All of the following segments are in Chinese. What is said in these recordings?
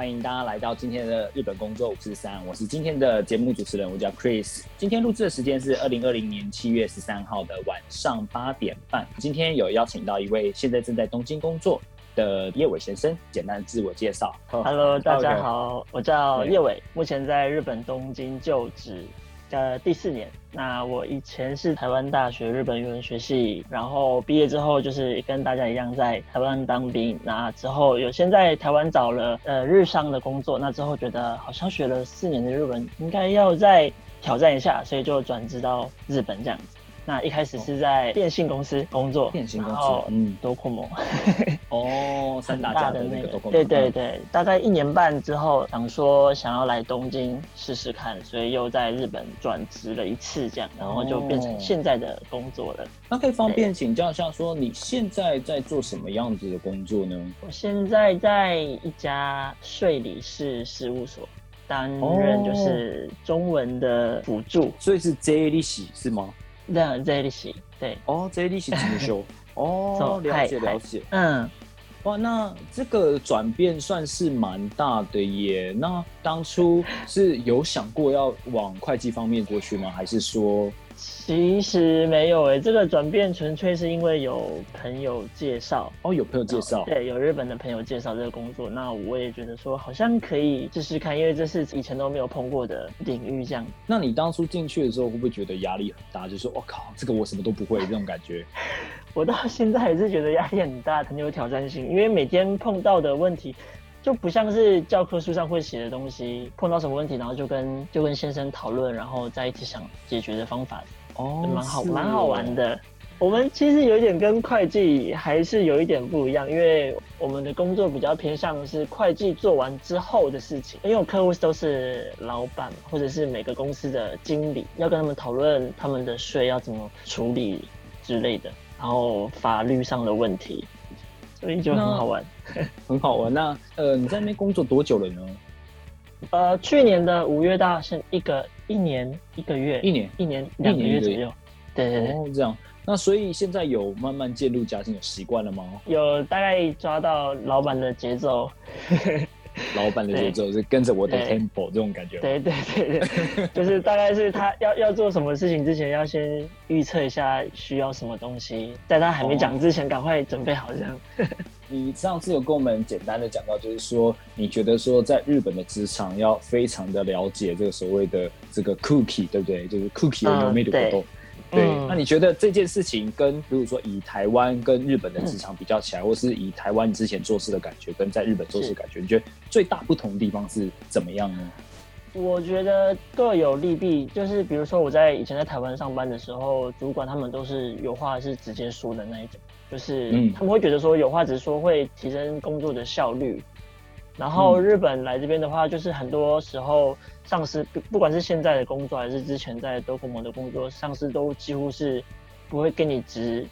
欢迎大家来到今天的日本工作五四三，我是今天的节目主持人，我叫 Chris。今天录制的时间是二零二零年七月十三号的晚上八点半。今天有邀请到一位现在正在东京工作的叶伟先生，简单的自我介绍。Hello，大家好，我叫对叶伟，目前在日本东京就职，呃，第四年。那我以前是台湾大学日本语文学系，然后毕业之后就是跟大家一样在台湾当兵。那之后有先在台湾找了呃日商的工作，那之后觉得好像学了四年的日文，应该要再挑战一下，所以就转职到日本这样子。那一开始是在电信公司工作，电信公司然后嗯多酷梦。哦，三很大家的那个，对对对，大概一年半之后，想说想要来东京试试看，所以又在日本转职了一次，这样，然后就变成现在的工作了。那可以方便请教一下，说你现在在做什么样子的工作呢？我现在在一家税理士事务所担任就是中文的辅助，所以是 J 利息是吗？这样这里是对，哦，J 利息怎么修？哦，そう了解はい了解。嗯。哇，那这个转变算是蛮大的耶。那当初是有想过要往会计方面过去吗？还是说， 其实没有诶、这个转变纯粹是因为有朋友介绍，哦，有朋友介绍？对，有日本的朋友介绍这个工作，那我也觉得说好像可以试试看，因为这是以前都没有碰过的领域，这样。那你当初进去的时候，会不会觉得压力很大？就是，我、靠，这个我什么都不会这种感觉。我到现在还是觉得压力很大，很有挑战性，因为每天碰到的问题就不像是教科书上会写的东西，碰到什么问题，然后就跟就跟先生讨论，然后再一起想解决的方法，哦蛮好蛮好玩的。我们其实有一点跟会计还是有一点不一样，因为我们的工作比较偏向是会计做完之后的事情，因为我客户都是老板或者是每个公司的经理，要跟他们讨论他们的税要怎么处理之类的，然后法律上的问题，所以就很好玩。很好玩。那呃，你在那边工作多久了呢？呃，去年的五月到现一个一年一个月，一年。一年两个月月左右，对对对。哦，这样。那所以现在有慢慢渐入家庭，有习惯了吗？有大概抓到老板的节奏，老板的节奏是跟着我的 tempo 这种感觉。对对对对，就是大概是他要要做什么事情之前，要先预测一下需要什么东西，在他还没讲之前，赶快准备好这样。你上次有跟我们简单的讲到，就是说你觉得说在日本的职场要非常的了解这个所谓的这个 cookie，对不对？就是 cookie 嗯有没有对活动？对，嗯那你觉得这件事情跟比如说以台湾跟日本的职场比较起来，或是以台湾之前做事的感觉跟在日本做事的感觉，你觉得最大不同的地方是怎么样呢？我觉得各有利弊，就是比如说我在以前在台湾上班的时候，主管他们都是有话是直接说的那一种，就是嗯他们会觉得说有话直说会提升工作的效率。然后嗯日本来这边的话，就是很多时候上司不不管是现在的工作还是之前在 Docomo 的工作，上司都几乎是不会跟你直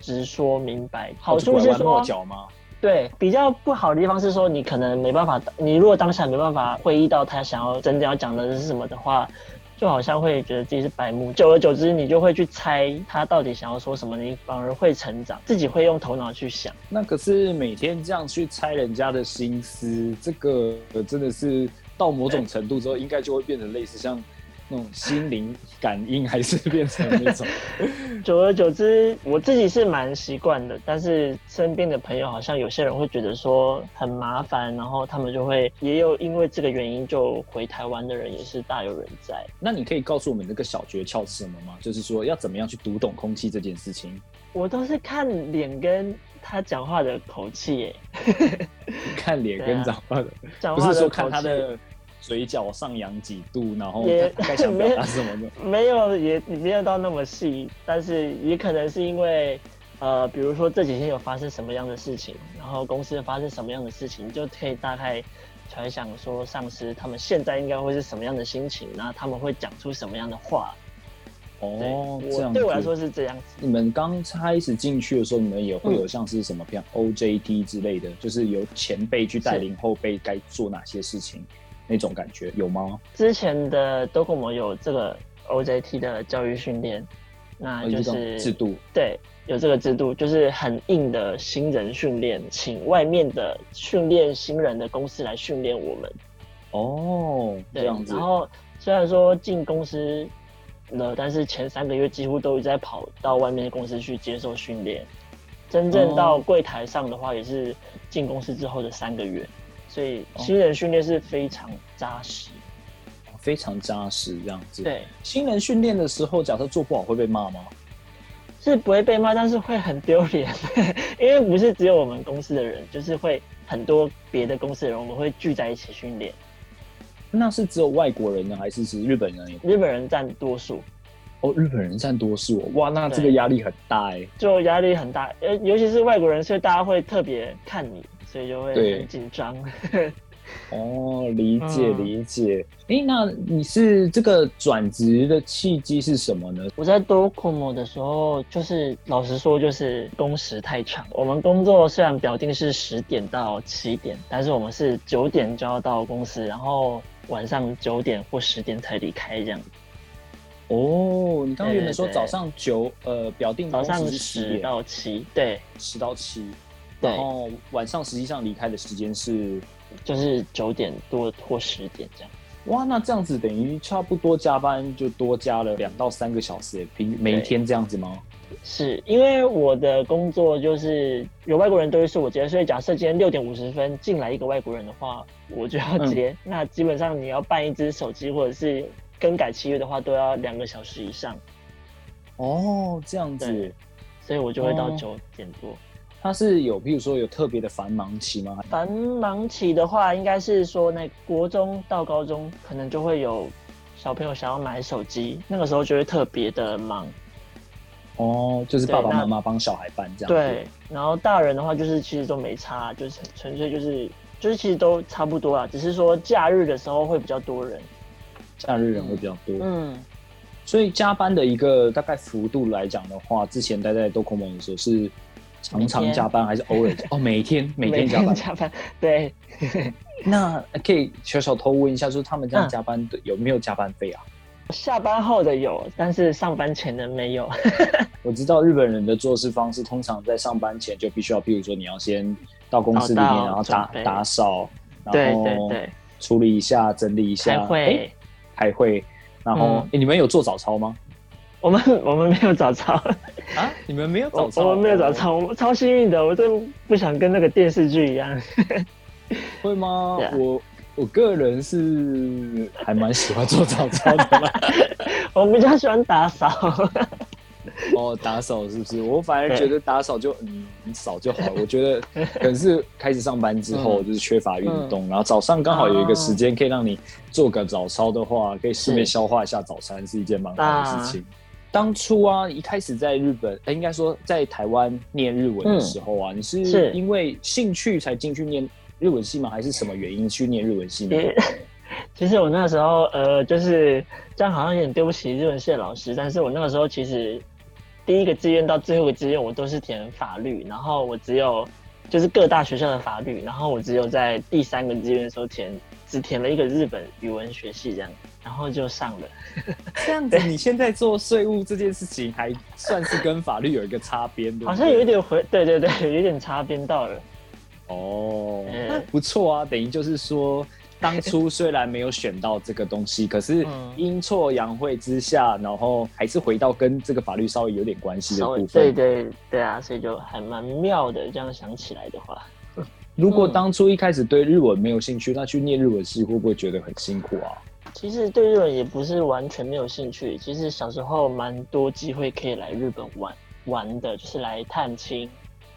直说明白。好处是说，吗？对，比较不好的地方是说，你可能没办法，你如果当下没办法会意到他想要真正要讲的是什么的话，就好像会觉得自己是白目，久而久之，你就会去猜他到底想要说什么，你反而会成长，自己会用头脑去想。那可是每天这样去猜人家的心思，这个真的是到某种程度之后，应该就会变成类似像那种心灵感应，还是变成那种 久而久之，我自己是蛮习惯的，但是身边的朋友好像有些人会觉得说很麻烦，然后他们就会也有因为这个原因就回台湾的人也是大有人在。那你可以告诉我们这个小诀窍是什么吗？就是说要怎么样去读懂空气这件事情。我都是看脸跟他讲话的口气，耶，看脸跟讲话的，讲话的不是说看口气他的嘴角上扬几度，然后 什么的。没有也没有到那么细，但是也可能是因为呃，比如说这几天有发生什么样的事情，然后公司发生什么样的事情，就可以大概才会想说上司他们现在应该会是什么样的心情，然后他们会讲出什么样的话。哦，这我样对我来说是这样子。你们刚开始进去的时候，你们也会有像是什么，嗯比方 OJT 之类的，就是由前辈去带领后辈该做哪些事情那种感觉，有吗？之前的 Docomo 有这个 OJT 的教育训练，那就是制度对，有这个制度，就是很硬的新人训练，请外面的训练新人的公司来训练我们。哦，这对，样子然。后虽然说进公司了，但是前三个月几乎都一直在跑到外面的公司去接受训练。真正到哦柜台上的话，也是进公司之后的三个月，所以哦新人训练是非常扎实。非常扎实，这样子。，对，新人训练的时候，假设做不好会被骂吗？是不会被骂，但是会很丢脸，因为不是只有我们公司的人，就是会很多别的公司的人，我们会聚在一起训练。那是只有外国人呢，还是指日本人也？日本人占多数，哦，日本人占多数哦，哇，那这个压力很大哎。就压力很大，呃，尤其是外国人，所以大家会特别看你，所以就会对很紧张。哦，理解嗯理解。哎、那你是这个转职的契机是什么呢？我在 Docomo 的时候，就是老实说，就是工时太长。我们工作虽然表定是十点到七点，但是我们是九点就要到公司，然后晚上九点或十点才离开，这样。哦，你刚刚原本说对对对早上九，呃，表定早上十到七，对十到七，对然，后晚上实际上离开的时间是，就是九点多或十点这样。哇，那这样子等于差不多加班就多加了两到三个小时，平每一天这样子吗？是因为我的工作就是有外国人都会是我接，所以假设今天六点五十分进来一个外国人的话，我就要接。那基本上你要办一只手机或者是更改契约的话，都要两个小时以上，哦，这样子，所以我就会到哦九点多。它是有，譬如说有特别的繁忙期吗？繁忙期的话，应该是说那国中到高中可能就会有小朋友想要买手机，那个时候就会特别的忙。哦，就是爸爸妈妈帮小孩办这样子。对，然后大人的话就是其实都没差，就是纯粹就是就是其实都差不多啊，只是说假日的时候会比较多人。假日人会比较多。嗯，所以加班的一个大概幅度来讲的话，之前待在 Docomo 的时候是常常加班还是偶尔？哦，每天每天加班。加班，对，那可以小小偷问一下，就是他们这样嗯加班的有没有加班费啊？下班后的有，但是上班前的没有。我知道日本人的做事方式，通常在上班前就必须要，譬如说你要先到公司里面，然后打打扫，然后处理一下、整理一下，开会诶。开会，然后、你们有做早操吗？我们 我们没有早操，啊，你们没有我我们没有早操，我们超幸运的，我真不想跟那个电视剧一样。会吗？啊我我个人是还蛮喜欢做早操的啦。我比较喜欢打扫。哦，打扫是不是？我反而觉得打扫就嗯扫就好了。我觉得可能是开始上班之后嗯就是缺乏运动，然后早上刚好有一个时间可以让你做个早操的话，可以顺便消化一下早餐，是一件蛮好的事情。当初啊，一开始在日本，呃应该说在台湾念日文的时候啊，你是是因为兴趣才进去念日文系吗？还是什么原因去念日文系呢？其实我那个时候，呃，就是这样，好像有点对不起日文系的老师。但是我那个时候其实第一个志愿到最后一个志愿，我都是填法律，然后我只有就是各大学校的法律，然后我只有在第三个志愿的时候填只填了一个日本语文学系这样，然后就上了。这样子，你现在做税务这件事情，还算是跟法律有一个擦边，的好像有一点回，对对对，有一点擦边到了。哦，不错啊。等于就是说，当初虽然没有选到这个东西，可是嗯阴错阳会之下，然后还是回到跟这个法律稍微有点关系的部分。对对对啊，所以就还蛮妙的。这样想起来的话，如果嗯当初一开始对日文没有兴趣，那去念日文系会不会觉得很辛苦啊？其实对日本也不是完全没有兴趣。其实小时候蛮多机会可以来日本玩玩的，就是来探亲，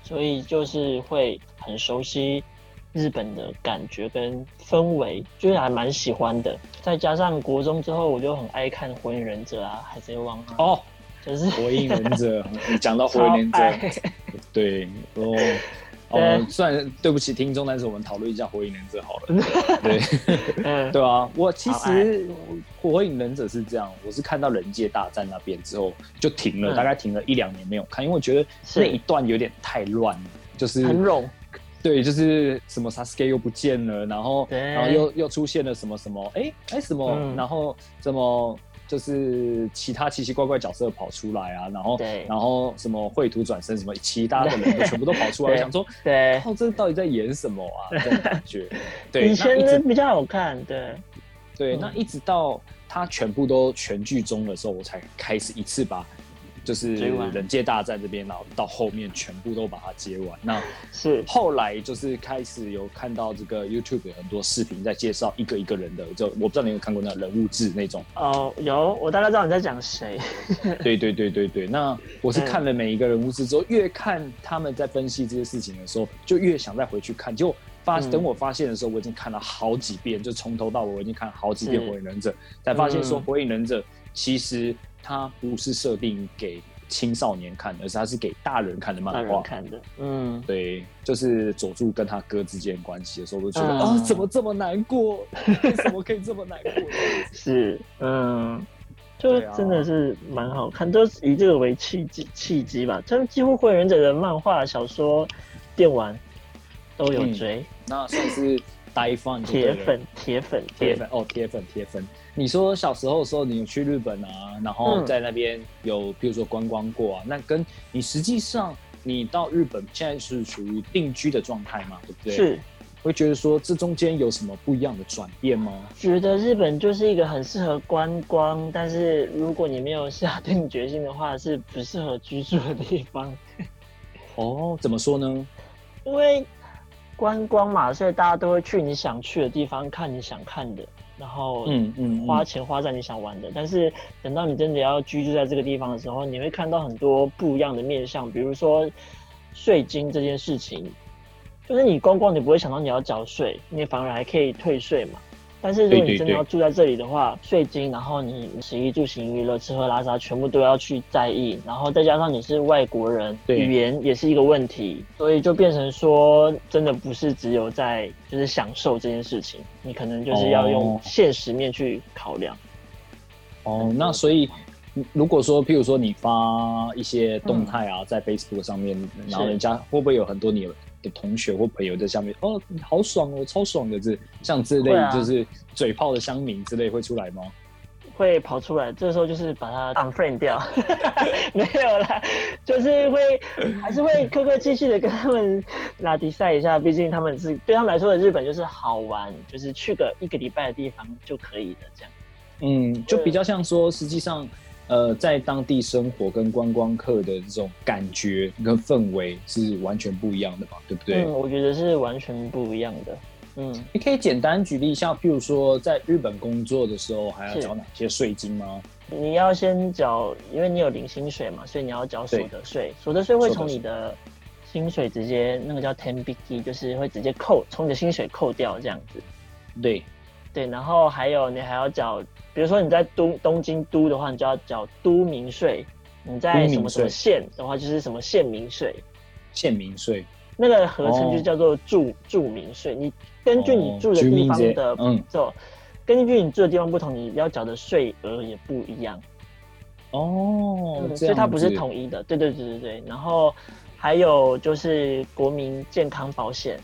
所以就是会很熟悉日本的感觉跟氛围，就是还蛮喜欢的。再加上国中之后，我就很爱看《火影忍者》啊，《海贼王》啊，哦，就是火影忍者，你 讲到火影忍者，对哦，哦，虽然对不起听众，但是我们讨论一下《火影忍者》好了。对，嗯，对啊，我其实《火影忍者》是这样，我是看到人界大战那边之后就停了，嗯。大概停了一两年没有看，因为我觉得那一段有点太乱了，就是很冗。对，就是什么 Sasuke 又不见了，然后对。然后又又出现了什么什么，哎哎什么，嗯。然后什么就是其他奇奇怪怪角色跑出来啊，然后对然后什么绘图转身，什么其他的人都全部都跑出来，我想说，对，靠，这到底在演什么啊？这种感觉。对，以前的比较好看，对，对，嗯那一直到他全部都全剧终的时候，我才开始一次把。就是人界大战这边，然后到后面全部都把它接完。那是后来就是开始有看到这个 YouTube 有很多视频在介绍一个一个人的，就我不知道你有看过那个人物志那种。哦，有，我大概知道你在讲谁。对对对对对，那我是嗯看了每一个人物志之后，越看他们在分析这些事情的时候，就越想再回去看。结果发嗯等我发现的时候，我已经看了好几遍，就从头到尾我已经看了好几遍《火影忍者》，才发现说嗯《火影忍者》其实它不是设定给青少年看的，而是它是给大人看的漫画。人看的，嗯，对，就是佐助跟他哥之间的关系的时候，我就觉得嗯啊、怎么这么难过？为什么可以这么难过？是，嗯，就真的是蛮好看，都是以这个为契机契机吧。他们几乎火影忍者的漫画、小说、电玩都有嗯追，那算是呆饭就对了铁粉，铁粉，对铁粉哦，铁粉铁粉。你说小时候的时候，你有去日本啊，然后嗯在那边有比如说观光过啊，那跟你实际上你到日本现在是属于定居的状态嘛，对不对？，是。会觉得说这中间有什么不一样的转变吗？觉得日本就是一个很适合观光，但是如果你没有下定决心的话，是不适合居住的地方。哦，怎么说呢？因为观光嘛，所以大家都会去你想去的地方，看你想看的，然后嗯嗯，花嗯钱花在你想玩的。但是等到你真的要居住在这个地方的时候，你会看到很多不一样的面相，比如说税金这件事情，就是你观光你不会想到你要缴税，你反而还可以退税嘛。但是如果你真的要住在这里的话，税金，然后你食衣住行娱乐、吃喝拉撒全部都要去在意，然后再加上你是外国人，语言也是一个问题，所以就变成说，真的不是只有在就是享受这件事情，你可能就是要用哦现实面去考量。哦，那所以如果说，譬如说你发一些动态啊，在 Facebook 上面，然后人家会不会有很多你的同学或朋友在下面，哦，好爽哦，超爽的这像这类就是嘴炮的乡民之类会出来吗？会跑出来，这时候就是把它 unfriend 掉，没有啦，就是会还是会客客气气的跟他们拉迪赛一下，毕竟他们是对他们来说的日本就是好玩，就是去个一个礼拜的地方就可以的这样。嗯，就比较像说，实际上，呃，在当地生活跟观光客的这种感觉跟氛围是完全不一样的嘛，对不对？嗯，我觉得是完全不一样的。嗯，你可以简单举例一下，譬如说在日本工作的时候，还要缴哪些税金吗？你要先缴，因为你有零薪水嘛，所以你要缴所得税。所得税会从你的薪水直接那个叫 ten b i 就是会直接扣，从你的薪水扣掉这样子。对，对，然后还有你还要缴，比如说你在东东京都的话，你就要缴都民税；你在什么什么县的话，就是什么县民税。县民税。那个合称就哦叫做住住民税。你根据你哦住的地方的，嗯就根据你住的地方不同，你要缴的税额也不一样。哦，嗯，所以它不是统一的。对对对对对。然后还有就是国民健康保险，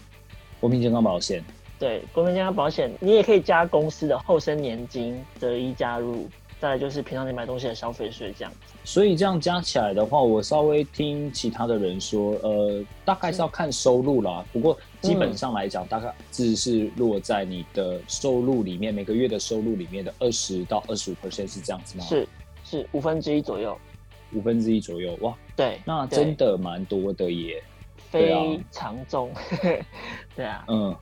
国民健康保险。对，国民健康保险你也可以加公司的后生年金择一加入，再来就是平常你买东西的消费税这样子。所以这样加起来的话，我稍微听其他的人说，呃，大概是要看收入啦。不过基本上来讲，大概只是落在你的收入里面，每个月的收入里面的二十到二十五 percent 是这样子吗？是是五分之一左右。五分之一左右。哇，对，那真的蛮多的耶。非常重。对啊，嗯，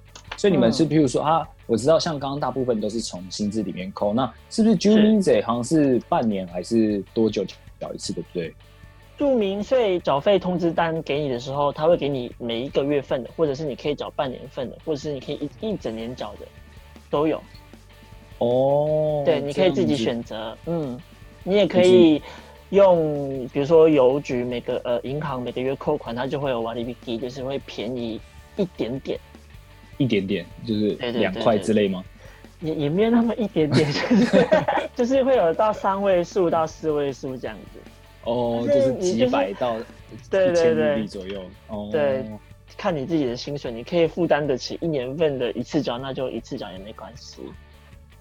所以你们是嗯譬如说啊，我知道像刚刚大部分都是从薪资里面扣，那是不是居民税好像是半年还是多久缴一次，对不对？住民税缴费通知单给你的时候，他会给你每一个月份的，或者是你可以缴半年份的，或者是你可以一一整年缴的，都有。哦，对，你可以自己选择。嗯，你也可以用比如说邮局每个呃银行每个月扣款，它就会有瓦利比基，就是会便宜一点点，一点点就是两块之类吗？也也没有那么一点点，就 是就是会有到三位数到四位数这样子。哦，但就是是几百到对对对左右。哦，对看你自己的薪水，你可以负担得起一年份的一次缴，那就一次缴也没关系。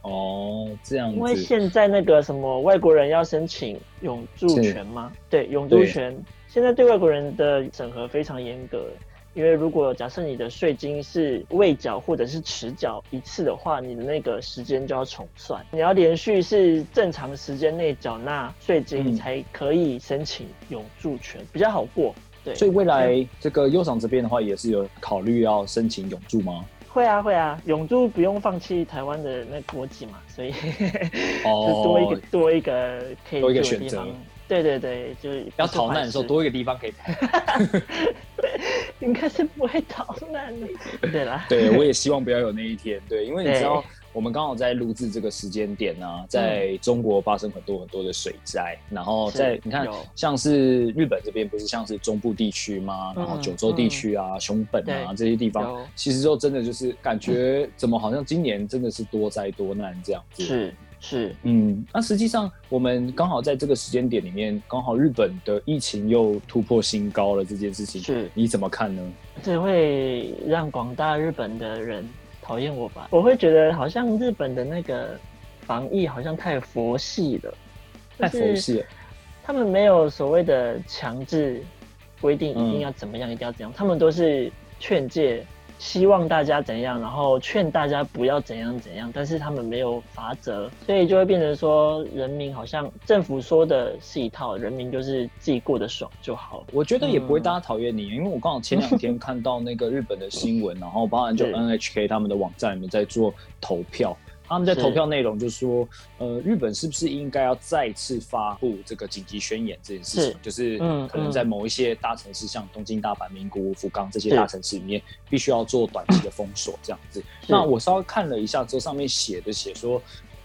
哦，这样因为。现在那个什么外国人要申请永住权吗？对，永住权现在对外国人的审核非常严格。因为如果假设你的税金是未缴或者是迟缴一次的话，你的那个时间就要重算，你要连续是正常时间内缴纳税金嗯才可以申请永住权，比较好过。对，所以未来这个优赏这边的话，也是有考虑要申请永住吗？会啊会啊，永住不用放弃台湾的那国籍嘛，所以 哦就多一个多一个可以多一个选择。对对对，就是要逃难的时候多一个地方可以跑。应该是不会逃难的。对啦，对，我也希望不要有那一天。对，因为你知道，我们刚好在录制这个时间点呢、在中国发生很多很多的水灾，然后在你看，像是日本这边不是像是中部地区吗？然后嗯九州地区啊、熊本啊对这些地方，其实就真的就是感觉怎么好像今年真的是多灾多难这样子。是是，嗯，那实际上我们刚好在这个时间点里面，刚好日本的疫情又突破新高了，这件事情是你怎么看呢？这会让广大日本的人讨厌我吧？我会觉得好像日本的那个防疫好像太佛系了，太佛系了。他们没有所谓的强制规定一定嗯要怎么样，一定要怎样，他们都是劝诫，希望大家怎样，然后劝大家不要怎样怎样，但是他们没有法则，所以就会变成说，人民好像政府说的是一套，人民就是自己过得爽就好。我觉得也不会嗯大家讨厌你，因为我刚好前两天看到那个日本的新闻，然后包含就 NHK 他们的网站里面在做投票，他们在投票内容就说，呃，日本是不是应该要再次发布这个紧急宣言这件事情是？就是嗯可能在某一些大城市，像东京、大阪、名古屋、福冈这些大城市里面，必须要做短期的封锁这样子。那我稍微看了一下之后，上面写的写说，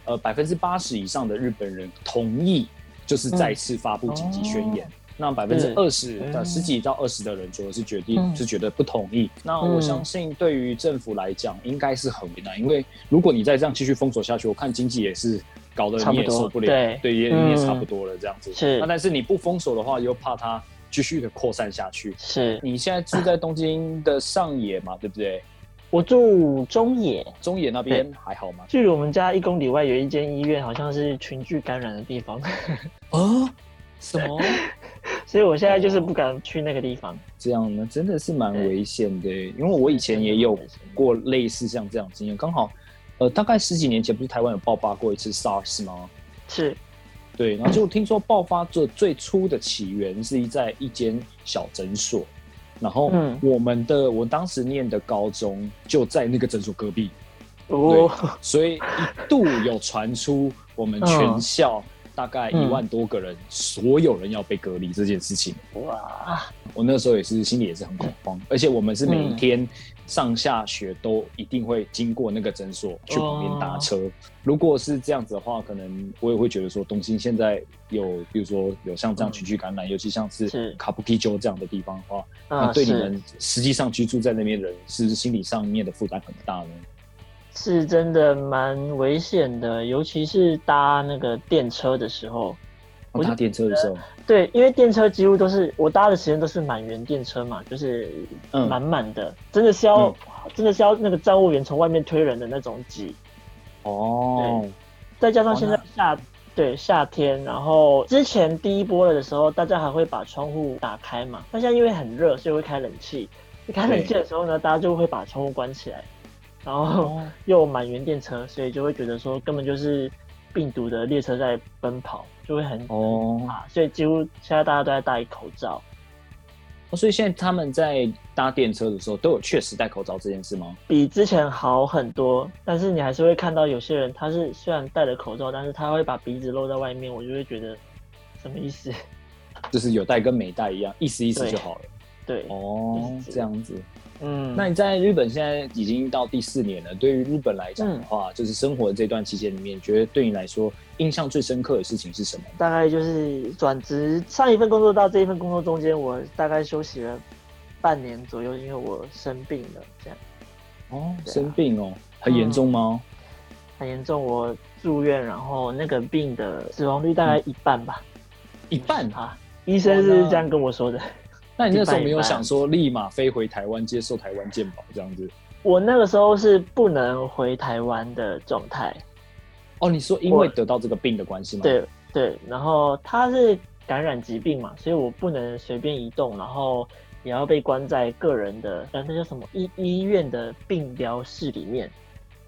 呃，百分之八十以上的日本人同意，就是再次发布紧急宣言。哦那百分之二十嗯的十几到二十的人，觉得是决定、嗯是觉得不同意。那我嗯相信对于政府来讲，应该是很为难，因为如果你再这样继续封锁下去，我看经济也是搞得你也差不多受不了，对也、嗯你也差不多了这样子。是那但是你不封锁的话，又怕它继续的扩散下去。是你现在住在东京的上野嘛，对不对？我住中野，中野那边还好吗？距离我们家一公里外有一间医院，好像是群聚感染的地方，啊？什么？所以我现在就是不敢去那个地方。这样呢，真的是蛮危险的。因为我以前也有过类似像这样的经验，刚好，呃，大概十几年前不是台湾有爆发过一次 SARS 吗？是对，然后就听说爆发这最初的起源是在一间小诊所，然后嗯我们的我当时念的高中就在那个诊所隔壁，哦，所以一度有传出我们全校大概一嗯万多个人，所有人要被隔离这件事情。哇，我那时候也是心里也是很恐慌，而且我们是每一天上下学都一定会经过那个诊所去旁边搭车。如果是这样子的话，可能我也会觉得说，东京现在有，比如说有像这样群聚感染，尤其像是是。卡布基州这样的地方的话，那对你们实际上居住在那边的人，是不是心理上面的负担很大呢？是真的蛮危险的，尤其是搭那个电车的时候。我搭电车的时候，对，因为电车几乎都是我搭的时间都是满员电车嘛，就是嗯满满的，真的是要、真的是要那个站务员从外面推人的那种挤。哦，对再加上现在哦夏对夏天，然后之前第一波了的时候，大家还会把窗户打开嘛。那现在因为很热，所以会开冷气。开冷气的时候呢，大家就会把窗户关起来，然后哦 又满员电车，所以就会觉得说根本就是病毒的列车在奔跑，就会很哦，啊，所以几乎现在大家都在戴口罩。所以现在他们在搭电车的时候都有确实戴口罩这件事吗？比之前好很多，但是你还是会看到有些人，他是虽然戴了口罩，但是他会把鼻子露在外面，我就会觉得什么意思？就是有戴跟没戴一样，意思意思就好了。对，哦就，是这样子。嗯，那你在日本现在已经到第四年了，对于日本来讲的嗯话，就是生活的这段期间里面，觉得对你来说印象最深刻的事情是什么？大概就是转职上一份工作到这一份工作中间，我大概休息了半年左右，因为我生病了，这样哦，啊生病哦，很严重吗？很严重，我住院，然后那个病的死亡率大概一半吧，一半。啊，医生是这样跟我说的。那你那时候没有想说立马飞回台湾接受台湾健保这样子？我那个时候是不能回台湾的状态，哦，你说因为得到这个病的关系吗？，对对，然后他是感染疾病嘛，所以我不能随便移动，然后也要被关在个人的呃那叫什么医医院的病疗室里面。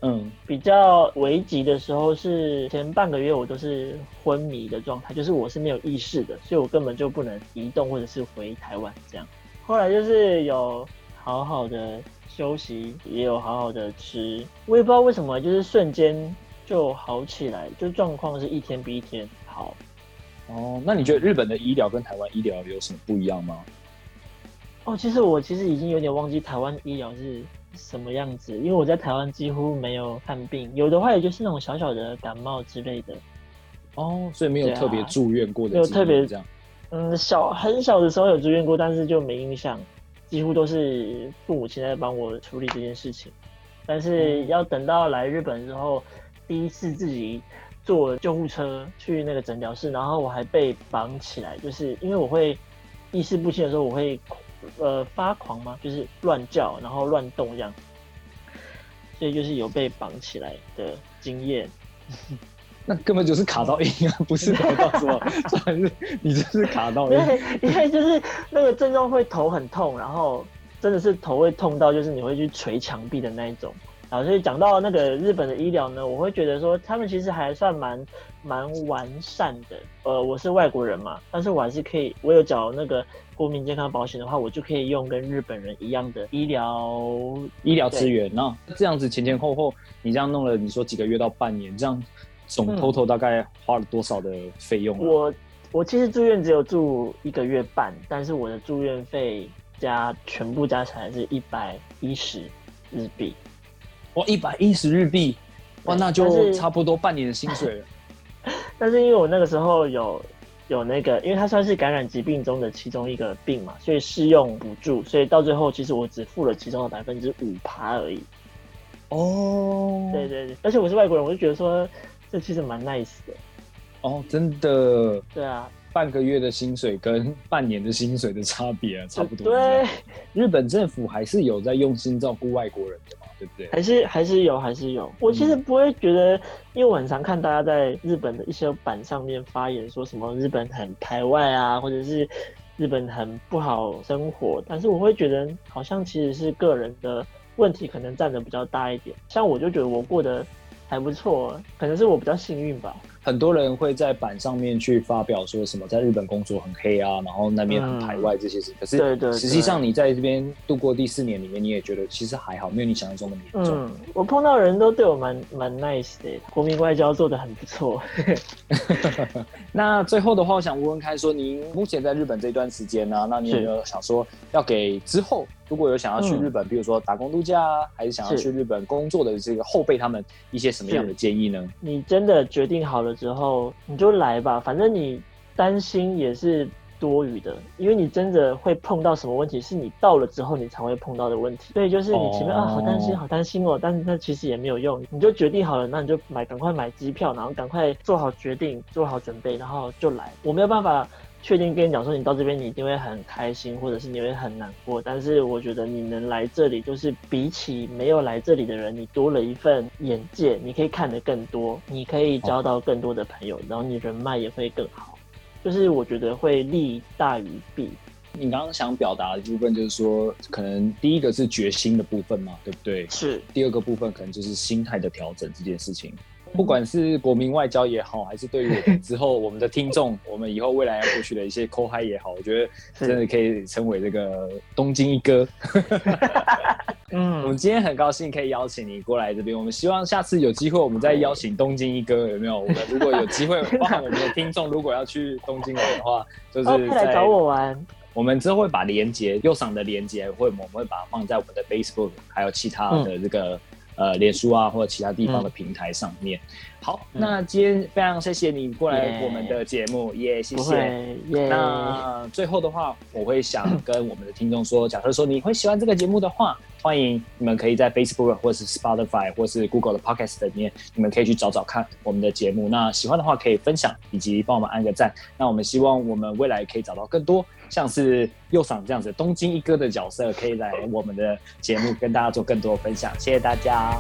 嗯，比较危急的时候是前半个月我都是昏迷的状态，就是我是没有意识的，所以我根本就不能移动或者是回台湾这样。后来就是有好好的休息，也有好好的吃，我也不知道为什么，就是瞬间就好起来，就状况是一天比一天好。哦，那你觉得日本的医疗跟台湾医疗有什么不一样吗？哦，其实我其实已经有点忘记台湾医疗是什么样子，因为我在台湾几乎没有看病，有的话也就是那种小小的感冒之类的。哦，所以没有特别住院过的经没有特别这样。嗯，小很小的时候有住院过，但是就没印象，几乎都是父母亲在帮我处理这件事情。但是要等到来日本之后，第一次自己坐救护车去那个诊疗室，然后我还被绑起来，就是因为我会意识不清的时候，我会呃发狂吗？就是乱叫，然后乱动这样，所以就是有被绑起来的经验。那根本就是卡到硬啊，不是得到什么，算是你这是卡到硬。对，因为就是那个症状会头很痛，然后真的是头会痛到就是你会去捶墙壁的那一种。啊，所以讲到那个日本的医疗呢，我会觉得说他们其实还算蛮蛮完善的。呃，我是外国人嘛，但是我还是可以，我有缴那个国民健康保险的话，我就可以用跟日本人一样的医疗。医疗资源，那这样子前前后后，你这样弄了，你说几个月到半年，这样总嗯 total 大概花了多少的费用啊？我我其实住院只有住一个月半，但是我的住院费加全部加起来是一百一十日币。哇，一百一十日币，哇，那就差不多半年的薪水了。但是因为我那个时候有有那个，因为它算是感染疾病中的其中一个病嘛，所以适用补助，所以到最后其实我只付了其中的百分之五趴而已。哦，对对对，而且我是外国人，我就觉得说这其实蛮 nice 的。哦，真的，对啊，半个月的薪水跟半年的薪水的差别啊，差不多。对，，日本政府还是有在用心照顾外国人的嘛，对不对？还是还是有，还是有。我其实不会觉得，因为我很常看大家在日本的一些版上面发言，说什么日本很排外啊，或者是日本很不好生活，但是我会觉得好像其实是个人的问题，可能占的比较大一点。像我就觉得我过得还不错，可能是我比较幸运吧。很多人会在板上面去发表说什么在日本工作很黑啊，然后那边很排外这些事。可是对对实际上你在这边度过第四年里面，你也觉得其实还好，没有你想象中那么严重。嗯，我碰到的人都对我蛮蛮 nice 的，国民外交做的很不错。那最后的话，我想问问看，说您目前在日本这段时间呢、那你有没有想说要给之后如果有想要去嗯日本，比如说打工度假啊，还是想要去日本工作的这个后辈他们一些什么样的建议呢？你真的决定好了之后，你就来吧，反正你担心也是多余的，因为你真的会碰到什么问题，是你到了之后你才会碰到的问题。所以就是你前面、哦啊，好担心，好担心哦，但是那其实也没有用，你就决定好了，那你就买，赶快买机票，然后赶快做好决定，做好准备，然后就来。我没有办法。确定跟你讲说，你到这边你一定会很开心，或者是你会很难过。但是我觉得你能来这里，就是比起没有来这里的人，你多了一份眼界，你可以看得更多，你可以交到更多的朋友，然后你人脉也会更好。就是我觉得会利大于弊。你刚刚想表达的部分就是说，可能第一个是决心的部分嘛，对不对？是，第二个部分可能就是心态的调整这件事情。不管是国民外交也好，还是对于我们之后我们的听众，我们以后未来要过去的一些抠嗨也好，我觉得真的可以称为这个东京一哥。嗯我们嗯，今天很高兴可以邀请你过来这边，我们希望下次有机会我们再邀请东京一哥，有没有？我们如果有机会，包含我们的听众如果要去东京玩的话，就是哦，来找我玩。我我们之后会把连接右上的连接会我们会把它放在我们的 Facebook 还有其他的这个、呃脸书啊或者其他地方的平台上面。好，那今天非常谢谢你过来我们的节目，也谢不谢。那最后的话，我会想跟我们的听众说，假设说你会喜欢这个节目的话，欢迎你们可以在 Facebook 或是 Spotify 或是 Google 的 Podcast 里面，你们可以去找找看我们的节目。那喜欢的话可以分享以及帮我们按个赞。那我们希望我们未来可以找到更多像是右赏这样子东京一哥的角色，可以来我们的节目跟大家做更多分享。谢谢大家。